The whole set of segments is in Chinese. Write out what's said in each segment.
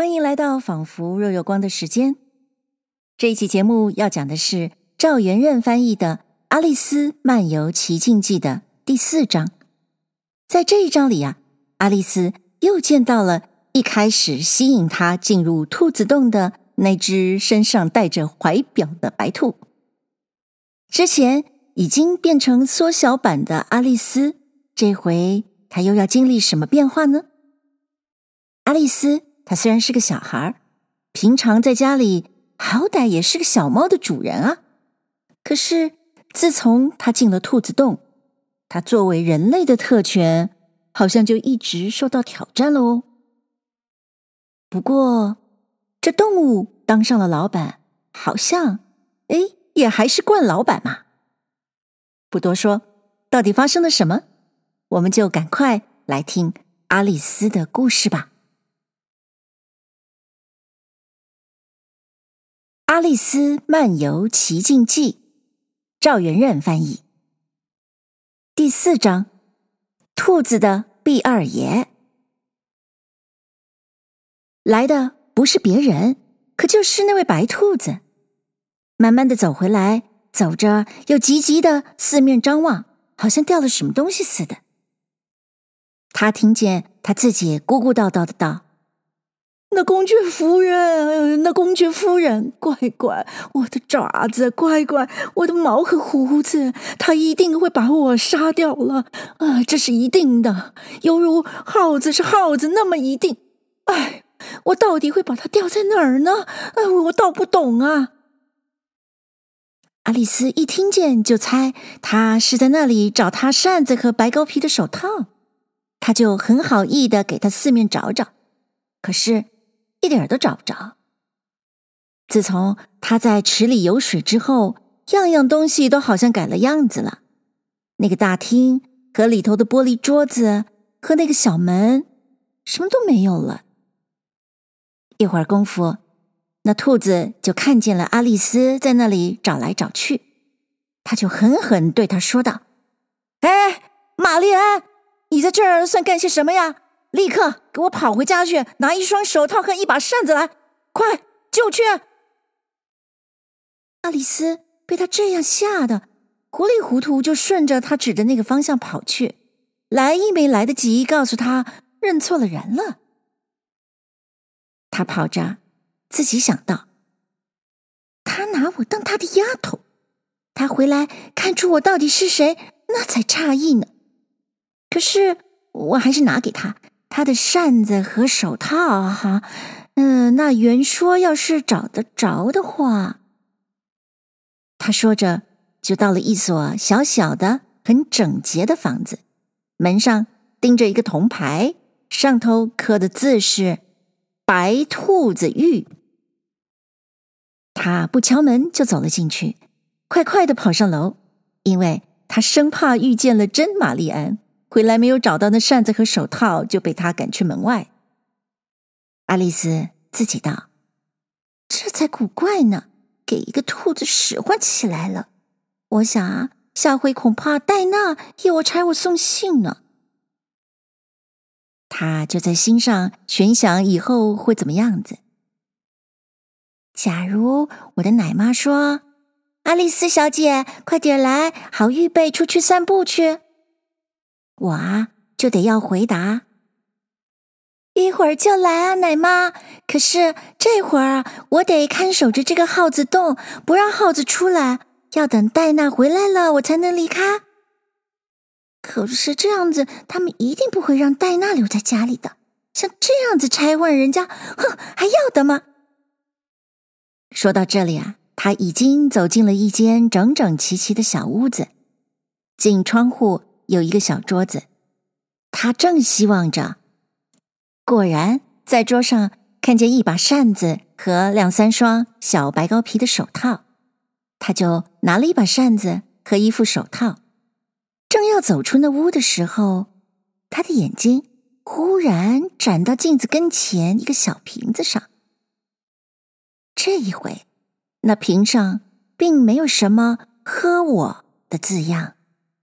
欢迎来到仿佛若有光的时间。这一期节目要讲的是赵元任翻译的《阿丽丝漫游奇境记》的第四章。在这一章里啊，阿丽丝又见到了一开始吸引她进入兔子洞的那只身上带着怀表的白兔。之前已经变成缩小版的阿丽丝，这回她又要经历什么变化呢？阿丽丝。他虽然是个小孩儿，平常在家里好歹也是个小猫的主人啊。可是自从他进了兔子洞，他作为人类的特权好像就一直受到挑战了哦。不过这动物当上了老板，好像哎也还是惯老板嘛。不多说，到底发生了什么？我们就赶快来听阿丽丝的故事吧。《阿丽丝漫游奇境记》，赵元任翻译。第四章：兔子的毕二爷。来的不是别人，可就是那位白兔子。慢慢的走回来，走着又急急的四面张望，好像掉了什么东西似的。他听见他自己咕咕叨叨的道。那公爵夫人，那公爵夫人，乖乖，我的爪子，乖乖，我的毛和胡子，他一定会把我杀掉了啊！这是一定的，犹如耗子是耗子那么一定。哎，我到底会把它掉在哪儿呢？哎，我倒不懂啊！阿丽丝一听见就猜他是在那里找他扇子和白羔皮的手套，他就很好意的给他四面找找，可是。一点都找不着。自从他在池里游水之后，样样东西都好像改了样子了。那个大厅和里头的玻璃桌子和那个小门，什么都没有了。一会儿功夫，那兔子就看见了阿丽丝在那里找来找去，他就狠狠对她说道：“哎，玛丽安，你在这儿算干些什么呀？”立刻给我跑回家去，拿一双手套和一把扇子来！快，就去！阿丽丝被他这样吓得糊里糊涂，就顺着他指的那个方向跑去，来亦没来得及告诉他认错了人了。他跑着，自己想到：他拿我当他的丫头，他回来看出我到底是谁，那才诧异呢。可是我还是拿给他。他的扇子和手套，哈，嗯，那原说要是找得着的话，他说着就到了一所小小的、很整洁的房子，门上钉着一个铜牌，上头刻的字是“白兔子玉”。他不敲门就走了进去，快快的跑上楼，因为他生怕遇见了真玛丽安。回来没有找到那扇子和手套，就被他赶去门外。阿丽丝自己道：“这才古怪呢，给一个兔子使唤起来了。我想啊，下回恐怕戴娜要我差我送信呢。”他就在心上悬想以后会怎么样子。假如我的奶妈说：“阿丽丝小姐，快点来，好预备出去散步去。”我啊，就得要回答，一会儿就来啊，奶妈。可是这会儿，我得看守着这个耗子洞，不让耗子出来。要等戴娜回来了，我才能离开。可是这样子，他们一定不会让戴娜留在家里的。像这样子拆换人家，哼，还要得吗？说到这里啊，他已经走进了一间整整齐齐的小屋子，进窗户。有一个小桌子，他正希望着，果然在桌上看见一把扇子和两三双小白羔皮的手套，他就拿了一把扇子和一副手套，正要走出那屋的时候，他的眼睛忽然转到镜子跟前一个小瓶子上。这一回，那瓶上并没有什么“喝我”的字样，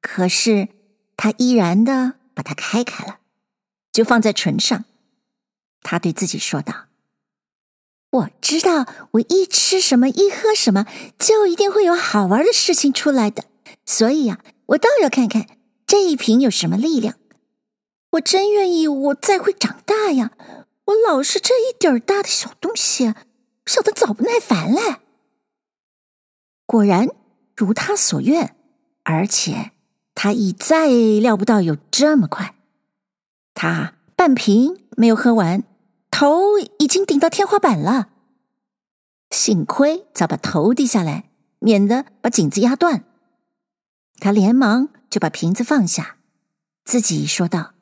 可是。他依然的把它开开了，就放在唇上。他对自己说道：“我知道，我一吃什么，一喝什么，就一定会有好玩的事情出来的。所以呀，我倒要看看这一瓶有什么力量。我真愿意，我再会长大呀！我老是这一点儿大的小东西，小的早不耐烦了。果然如他所愿，而且他已再料不到有这么快。他半瓶没有喝完。头已经顶到天花板了，幸亏早把头低下来，免得把颈子压断。他连忙就把瓶子放下，自己说道：“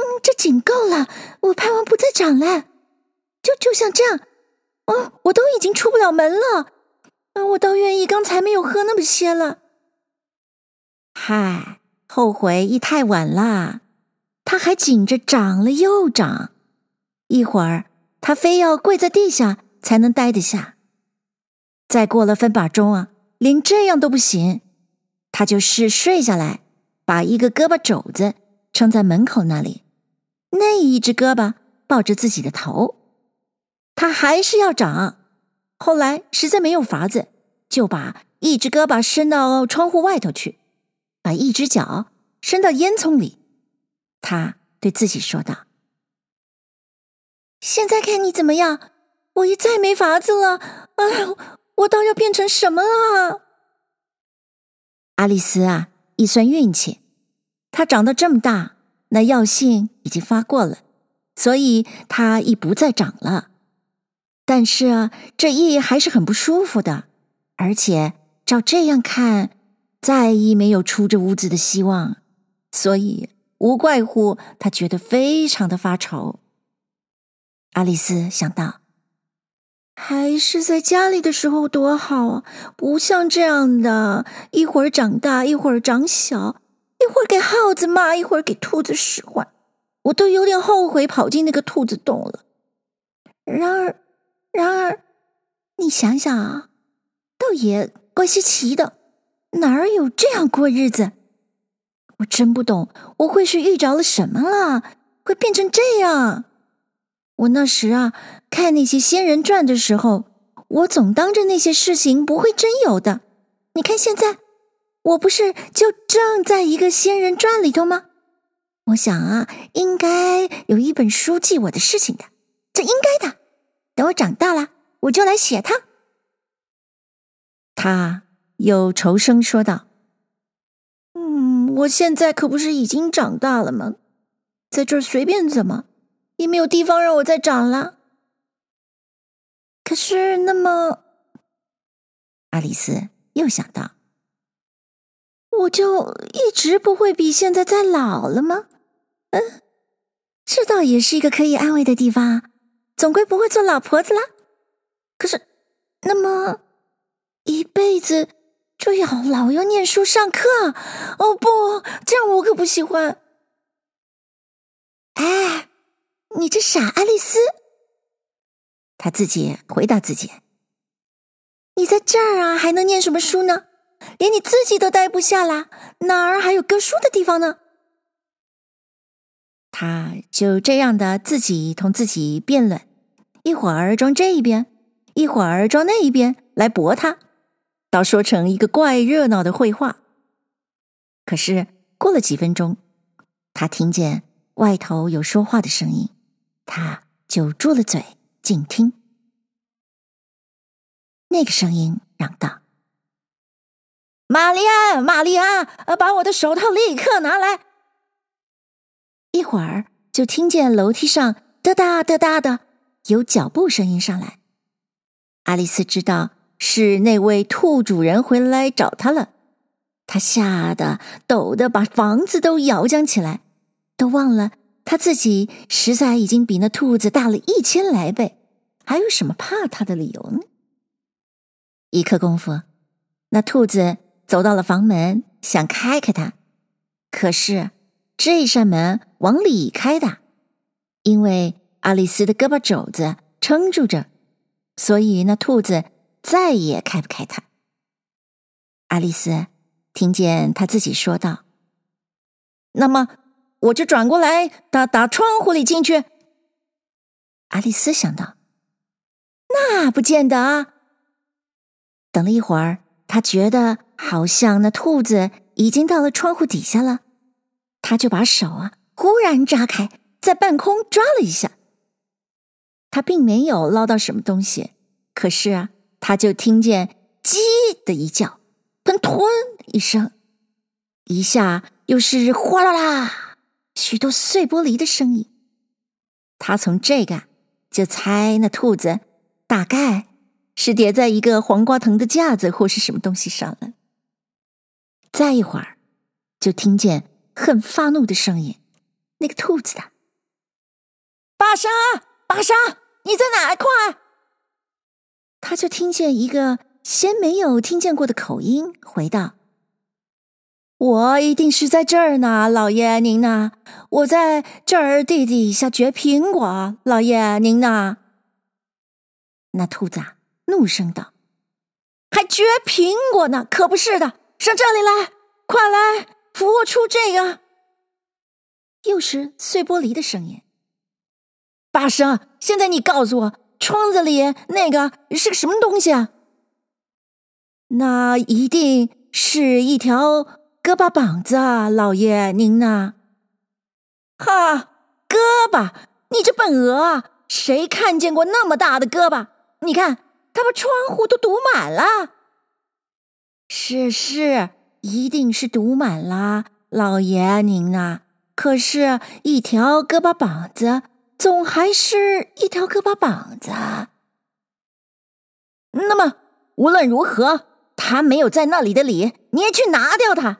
嗯，这仅够了，我盼望不再长了。就就像这样，哦，我都已经出不了门了。嗯，我倒愿意刚才没有喝那么些了。嗨，后悔已太晚了，他还紧着长了又长。”一会儿，他非要跪在地下才能待得下。再过了分把钟啊，连这样都不行，他就是睡下来，把一个胳膊肘子撑在门口那里，那一只胳膊抱着自己的头。他还是要长，后来实在没有法子，就把一只胳膊伸到窗户外头去，把一只脚伸到烟囱里。他对自己说道。现在看你怎么样？我也再没法子了。哎，我倒要变成什么了？阿丽丝啊，一算运气，她长到这么大，那药性已经发过了，所以她已不再长了。但是啊，这亦还是很不舒服的，而且照这样看，再亦没有出这屋子的希望，所以无怪乎他觉得非常的发愁。阿丽丝想到，还是在家里的时候多好啊！不像这样的，一会儿长大，一会儿长小，一会儿给耗子骂，一会儿给兔子使唤，我都有点后悔跑进那个兔子洞了。然而，然而，你想想啊，倒也怪稀奇的，哪儿有这样过日子？我真不懂，我会是遇着了什么了，会变成这样？我那时啊，看那些仙人传的时候，我总当着那些事情不会真有的。你看现在，我不是就正在一个仙人传里头吗？我想啊，应该有一本书记我的事情的，这应该的。等我长大了，我就来写它。他又愁声说道：“嗯，我现在可不是已经长大了吗？在这儿随便怎么。”也没有地方让我再长了。可是，那么，阿丽丝又想到，我就一直不会比现在再老了吗？嗯，这倒也是一个可以安慰的地方，总归不会做老婆子了。可是，那么一辈子这样老要念书上课？哦不，这样我可不喜欢。哎。你这傻爱丽丝，她自己回答自己：“你在这儿啊，还能念什么书呢？连你自己都待不下了，哪儿还有搁书的地方呢？”她就这样的自己同自己辩论，一会儿装这一边，一会儿装那一边来驳他，倒说成一个怪热闹的会话。可是过了几分钟，他听见外头有说话的声音。他就住了嘴，静听。那个声音嚷道：“玛丽安，玛丽安，把我的手套立刻拿来！”一会儿就听见楼梯上哒哒哒哒的有脚步声音上来。阿丽丝知道是那位兔主人回来找他了，他吓得抖得把房子都摇将起来，都忘了。他自己实在已经比那兔子大了一千来倍，还有什么怕他的理由呢？一刻功夫，那兔子走到了房门，想开开它，可是这扇门往里开的，因为阿丽丝的胳膊肘子撑住着，所以那兔子再也开不开它。阿丽丝听见他自己说道：“那么。”我就转过来打打窗户里进去。阿丽丝想到，那不见得啊。等了一会儿，他觉得好像那兔子已经到了窗户底下了，他就把手啊忽然扎开，在半空抓了一下。他并没有捞到什么东西，可是啊，他就听见“叽”的一叫，喷“吞”一声，一下又是“哗啦啦”，许多碎玻璃的声音。他从这个就猜那兔子大概是叠在一个黄瓜藤的架子或是什么东西上了。再一会儿，就听见很发怒的声音，那个兔子的：“巴莎，巴莎，你在哪？快！”他就听见一个先没有听见过的口音回道。我一定是在这儿呢，老爷您呢？我在这儿地底下掘苹果，老爷您呢？那兔子啊，怒声道：“还掘苹果呢？可不是的，上这里来，快来扶我出这个。”又是碎玻璃的声音。八生，现在你告诉我，窗子里那个是个什么东西啊？那一定是一条。胳膊膀子啊，老爷您呢？哈，胳膊！你这笨鹅，谁看见过那么大的胳膊？你看，他把窗户都堵满了。是是，一定是堵满了，老爷您呢？可是，一条胳膊膀子总还是一条胳膊膀子。那么，无论如何，他没有在那里的理，你也去拿掉它。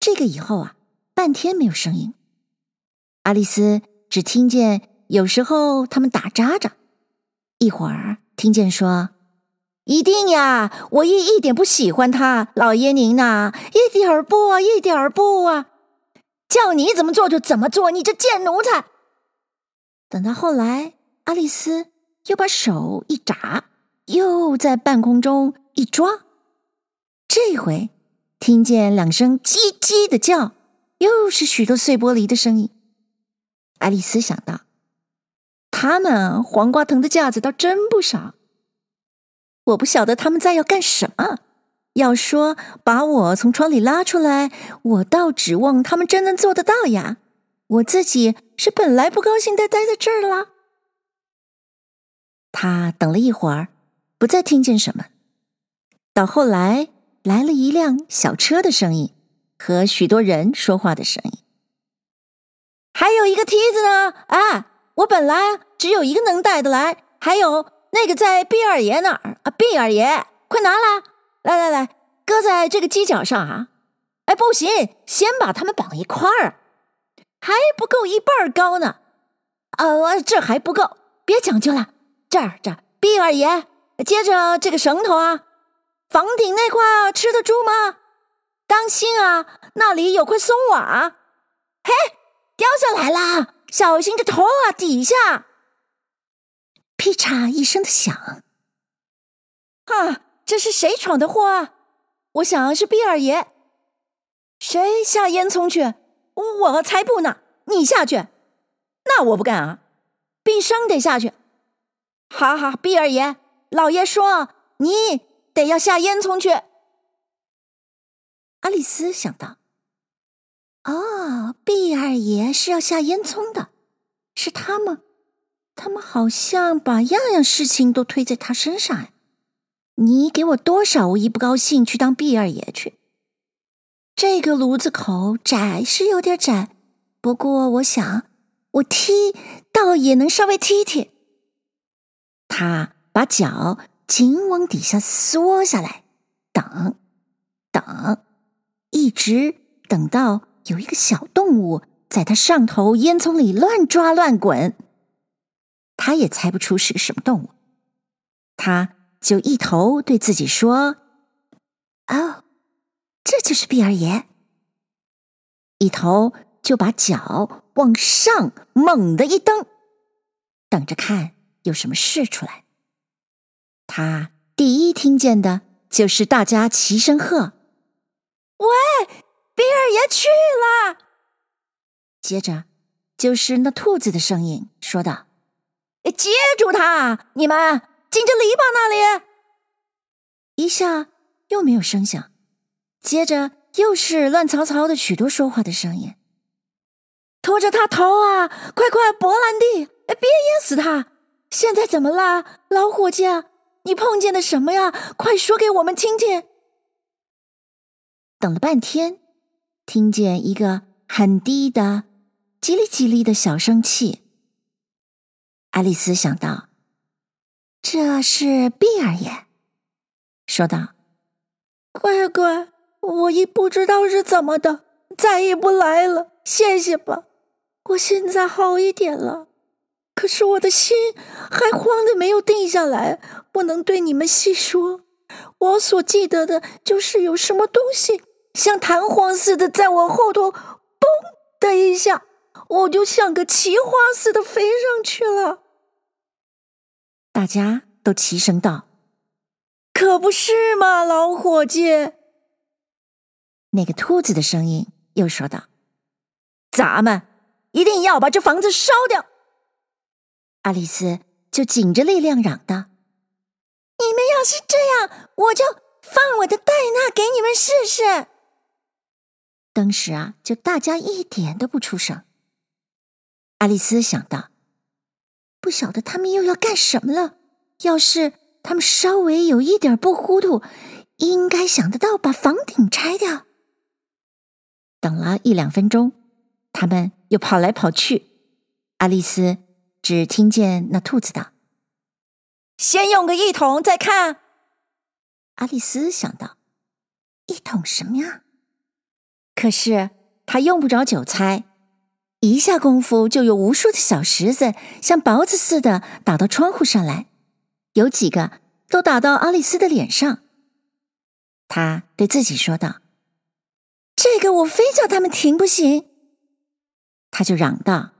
这个以后啊，半天没有声音。爱丽丝只听见有时候他们打喳喳，一会儿听见说：“一定呀，我也一点不喜欢他，老爷您呐，一点儿不啊，一点儿不啊，叫你怎么做就怎么做，你这贱奴才。”等到后来，爱丽丝又把手一眨，又在半空中一抓，这回。听见两声“叽叽”的叫，又是许多碎玻璃的声音。爱丽丝想到，他们黄瓜藤的架子倒真不少。我不晓得他们在要干什么。要说把我从窗里拉出来，我倒指望他们真能做得到呀。我自己是本来不高兴的待在这儿了。他等了一会儿，不再听见什么。到后来。来了一辆小车的声音和许多人说话的声音，还有一个梯子呢。啊，我本来只有一个能带的来，还有那个在毕二爷那儿啊，毕二爷，快拿来，来来来，搁在这个犄角上啊。哎，不行，先把它们绑一块儿，还不够一半高呢。啊，这还不够，别讲究了，这儿这儿，毕二爷，接着这个绳头啊。房顶那块，吃得住吗？当心啊，那里有块松瓦，嘿，掉下来啦，小心这头啊，底下。劈嚓一声的响，哈，这是谁闯的祸啊？我想是毕二爷。谁下烟囱去？我才不呢！你下去，那我不干啊！毕生得下去。好好，毕二爷，老爷说你。得要下烟囱去。爱丽丝想到：“哦，毕二爷是要下烟囱的，是他吗？他们好像把样样事情都推在他身上。你给我多少，我一不高兴去当毕二爷去。这个炉子口窄是有点窄，不过我想我踢倒也能稍微踢踢。”他把脚。紧往底下缩下来，等，等，一直等到有一个小动物在他上头烟囱里乱抓乱滚，他也猜不出是个什么动物，他就一头对自己说：“哦，这就是毕二爷。”一头就把脚往上猛地一蹬，等着看有什么事出来。他第一听见的就是大家齐声喝：“喂，毕二爷去了！”接着就是那兔子的声音说道：“接住他！你们进这篱笆那里。”一下又没有声响，接着又是乱糟糟的许多说话的声音。拖着他逃啊！快快，伯兰蒂，别淹死他！现在怎么啦，老伙计？你碰见的什么呀？快说给我们听听。等了半天，听见一个很低的“叽哩叽哩”的小声气。爱丽丝想到，这是碧儿爷，说道：“乖乖，我也不知道是怎么的，再也不来了，谢谢吧。”我现在好一点了，可是我的心还慌的没有定下来，不能对你们细说。我所记得的就是有什么东西像弹簧似的在我后头，嘣的一下，我就像个奇花似的飞上去了。大家都齐声道：“可不是嘛，老伙计。”那个兔子的声音又说道：“咱们。”一定要把这房子烧掉！爱丽丝就紧着力量嚷道：“你们要是这样，我就放我的戴娜给你们试试。”当时啊，就大家一点都不出声。爱丽丝想到，不晓得他们又要干什么了。要是他们稍微有一点不糊涂，应该想得到把房顶拆掉。等了一两分钟。他们又跑来跑去，爱丽丝只听见那兔子道：“先用个一桶再看。”爱丽丝想到：“一桶什么呀？”可是她用不着久猜，一下功夫就有无数的小石子像雹子似的打到窗户上来，有几个都打到爱丽丝的脸上。她对自己说道：“这个我非叫他们停不行。”他就嚷道：“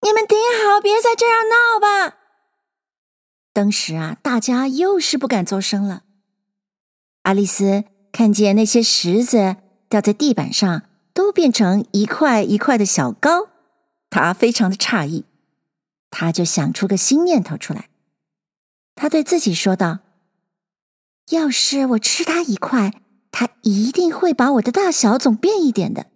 你们顶好，别再这样闹吧！”当时啊，大家又是不敢作声了。爱丽丝看见那些石子掉在地板上，都变成一块一块的小糕，她非常的诧异。她就想出个新念头出来。她对自己说道：“要是我吃它一块，他一定会把我的大小总变一点的。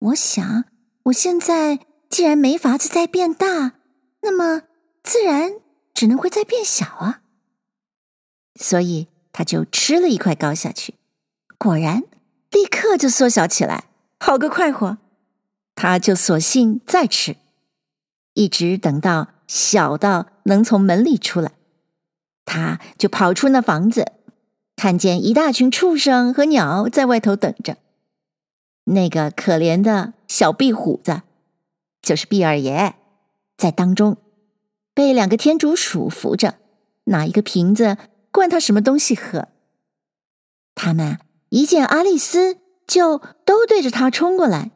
我想。”我现在既然没法子再变大，那么自然只能会再变小啊。所以他就吃了一块糕下去，果然立刻就缩小起来，好个快活！他就索性再吃，一直等到小到能从门里出来，他就跑出那房子，看见一大群畜生和鸟在外头等着。那个可怜的小壁虎子，就是毕二爷，在当中被两个天竺鼠扶着，拿一个瓶子灌他什么东西喝。他们一见阿丽丝，就都对着他冲过来，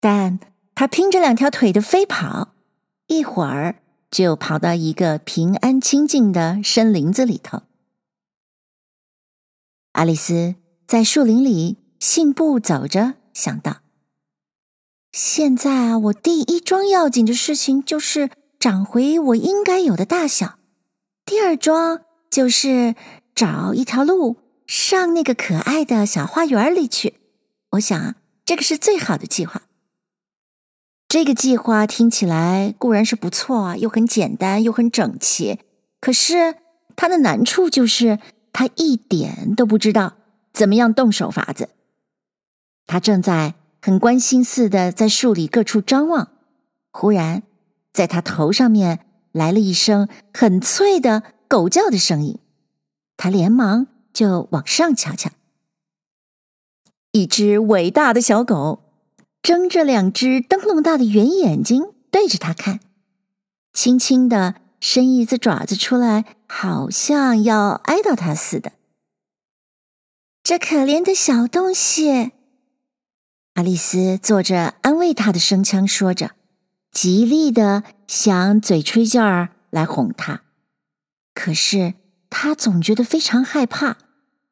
但他拼着两条腿的飞跑，一会儿就跑到一个平安清静的深林子里头。爱丽丝在树林里。信步走着，想到：现在啊，我第一桩要紧的事情就是长回我应该有的大小；第二桩就是找一条路上那个可爱的小花园里去。我想，这个是最好的计划。这个计划听起来固然是不错啊，又很简单，又很整齐。可是它的难处就是，他一点都不知道怎么样动手法子。他正在很关心似的在树里各处张望，忽然，在他头上面来了一声很脆的狗叫的声音，他连忙就往上瞧瞧，一只伟大的小狗睁着两只灯笼大的圆眼睛对着他看，轻轻的伸一只爪子出来，好像要挨到他似的。这可怜的小东西。爱丽丝做着安慰他的声腔说着，极力的想嘴吹劲儿来哄他，可是他总觉得非常害怕，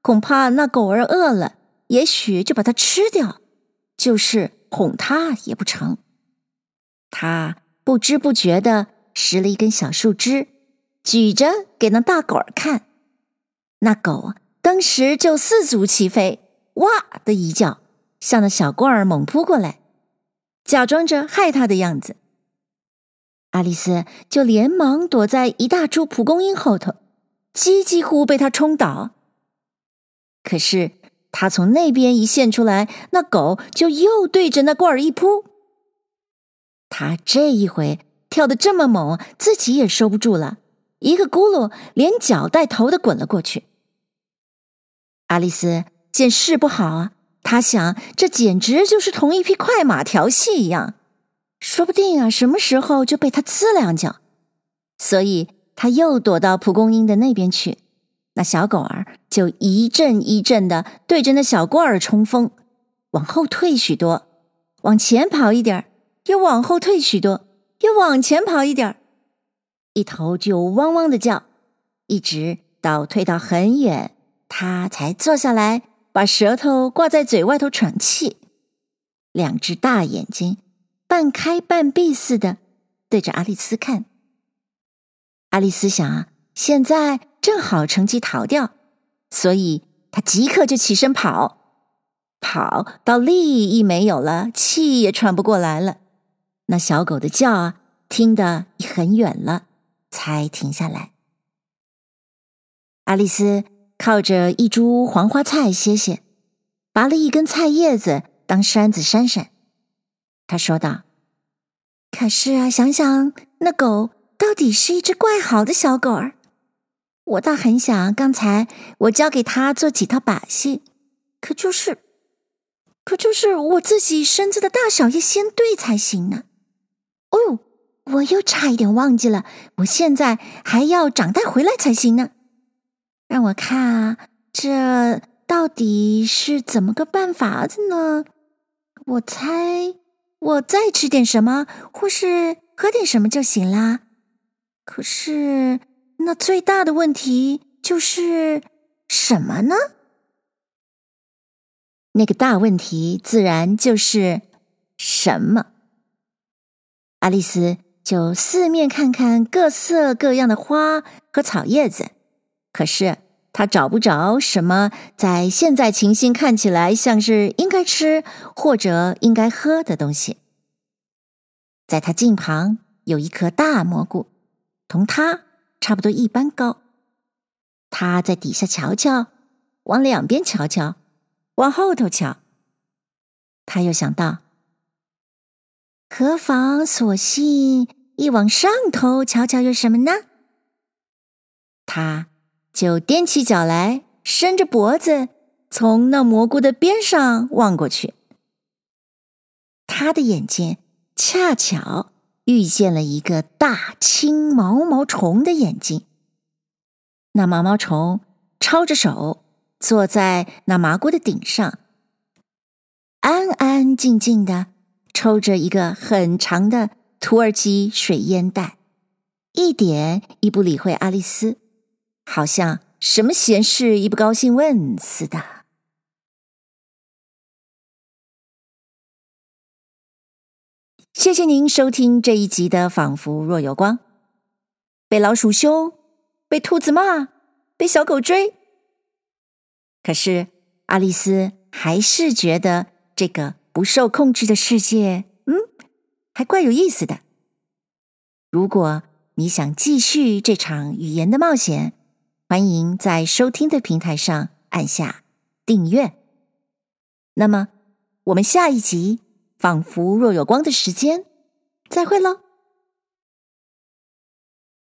恐怕那狗儿饿了，也许就把它吃掉，就是哄他也不成。他不知不觉的拾了一根小树枝，举着给那大狗儿看。那狗当时就四足齐飞，哇的一叫，向那小罐儿猛扑过来，假装着害他的样子。爱丽丝就连忙躲在一大株蒲公英后头，几几乎被它冲倒。可是他从那边一现出来，那狗就又对着那罐儿一扑。他这一回跳得这么猛，自己也收不住了，一个咕噜连脚带头的滚了过去。爱丽丝见势不好啊，她想这简直就是同一匹快马调戏一样。说不定啊，什么时候就被他呲两脚，所以他又躲到蒲公英的那边去。那小狗儿就一阵一阵的对着那小罐儿冲锋，往后退许多，往前跑一点儿，又往后退许多，又往前跑一点儿，一头就汪汪的叫，一直到退到很远，他才坐下来，把舌头挂在嘴外头喘气，两只大眼睛。半开半闭似的对着阿丽丝看。爱丽丝想啊，现在正好乘机逃掉，所以她即刻就起身跑，跑到力一没有了，气也喘不过来了。那小狗的叫啊，听得很远了，才停下来。爱丽丝靠着一株黄花菜歇歇，拔了一根菜叶子当扇子扇扇。他说道：“可是啊，想想那狗到底是一只怪好的小狗儿，我倒很想刚才我教给他做几套把戏，可就是，可就是我自己身子的大小也先对才行呢。哦，我又差一点忘记了，我现在还要长大回来才行呢。让我看啊，这到底是怎么个办法子呢？我猜。”我再吃点什么，或是喝点什么就行啦。可是，那最大的问题就是什么呢？那个大问题自然就是什么。爱丽丝就四面看看各色各样的花和草叶子，可是他找不着什么在现在情形看起来像是应该吃或者应该喝的东西。在他近旁有一颗大蘑菇，同他差不多一般高。他在底下瞧瞧，往两边瞧瞧，往后头瞧。他又想到，何妨索性一往上头瞧瞧，有什么呢？他就踮起脚来，伸着脖子，从那蘑菇的边上望过去。他的眼睛。恰巧遇见了一个大青毛毛虫的眼睛。那毛毛虫抄着手坐在那麻菇的顶上，安安静静的抽着一个很长的土耳其水烟袋，一点也不理会阿丽丝，好像什么闲事一不高兴问似的。谢谢您收听这一集的《仿佛若有光》。被老鼠凶，被兔子骂，被小狗追。可是阿丽丝还是觉得这个不受控制的世界，还怪有意思的。如果你想继续这场语言的冒险，欢迎在收听的平台上按下订阅。那么，我们下一集。仿佛若有光的时间，再会喽。